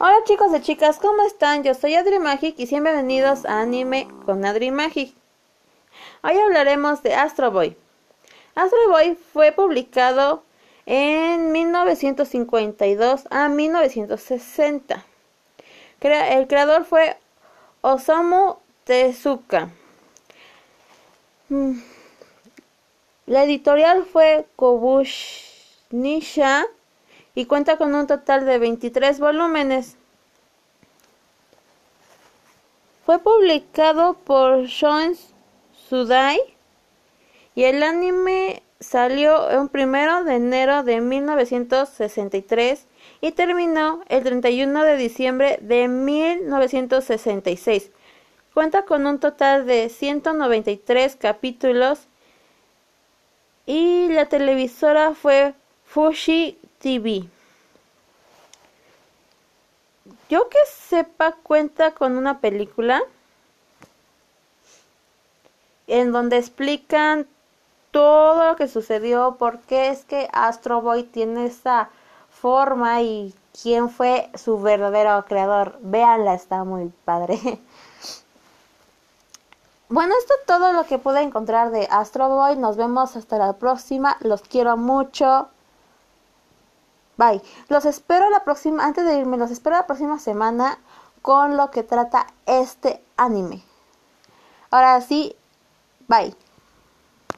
Hola chicos y chicas, ¿cómo están? Yo soy Adri Magic y bienvenidos a Anime con Adri Magic. Hoy hablaremos de Astro Boy. Astro Boy fue publicado en 1952 a 1960. El creador fue Osamu Tezuka. Mm. La editorial fue Kobushnisha y cuenta con un total de 23 volúmenes. Fue publicado por Shonen Sudai y el anime salió el primero de enero de 1963 y terminó el 31 de diciembre de 1966. Cuenta con un total de 193 capítulos y la televisora fue Fushi TV. Yo que sepa cuenta con una película en donde explican todo lo que sucedió, por qué es que Astro Boy tiene esa forma y quién fue su verdadero creador. Véanla, está muy padre. Bueno, esto es todo lo que pude encontrar de Astro Boy. Nos vemos hasta la próxima. Los quiero mucho. Bye. Los espero la próxima, antes de irme, los espero la próxima semana con lo que trata este anime. Ahora sí, bye.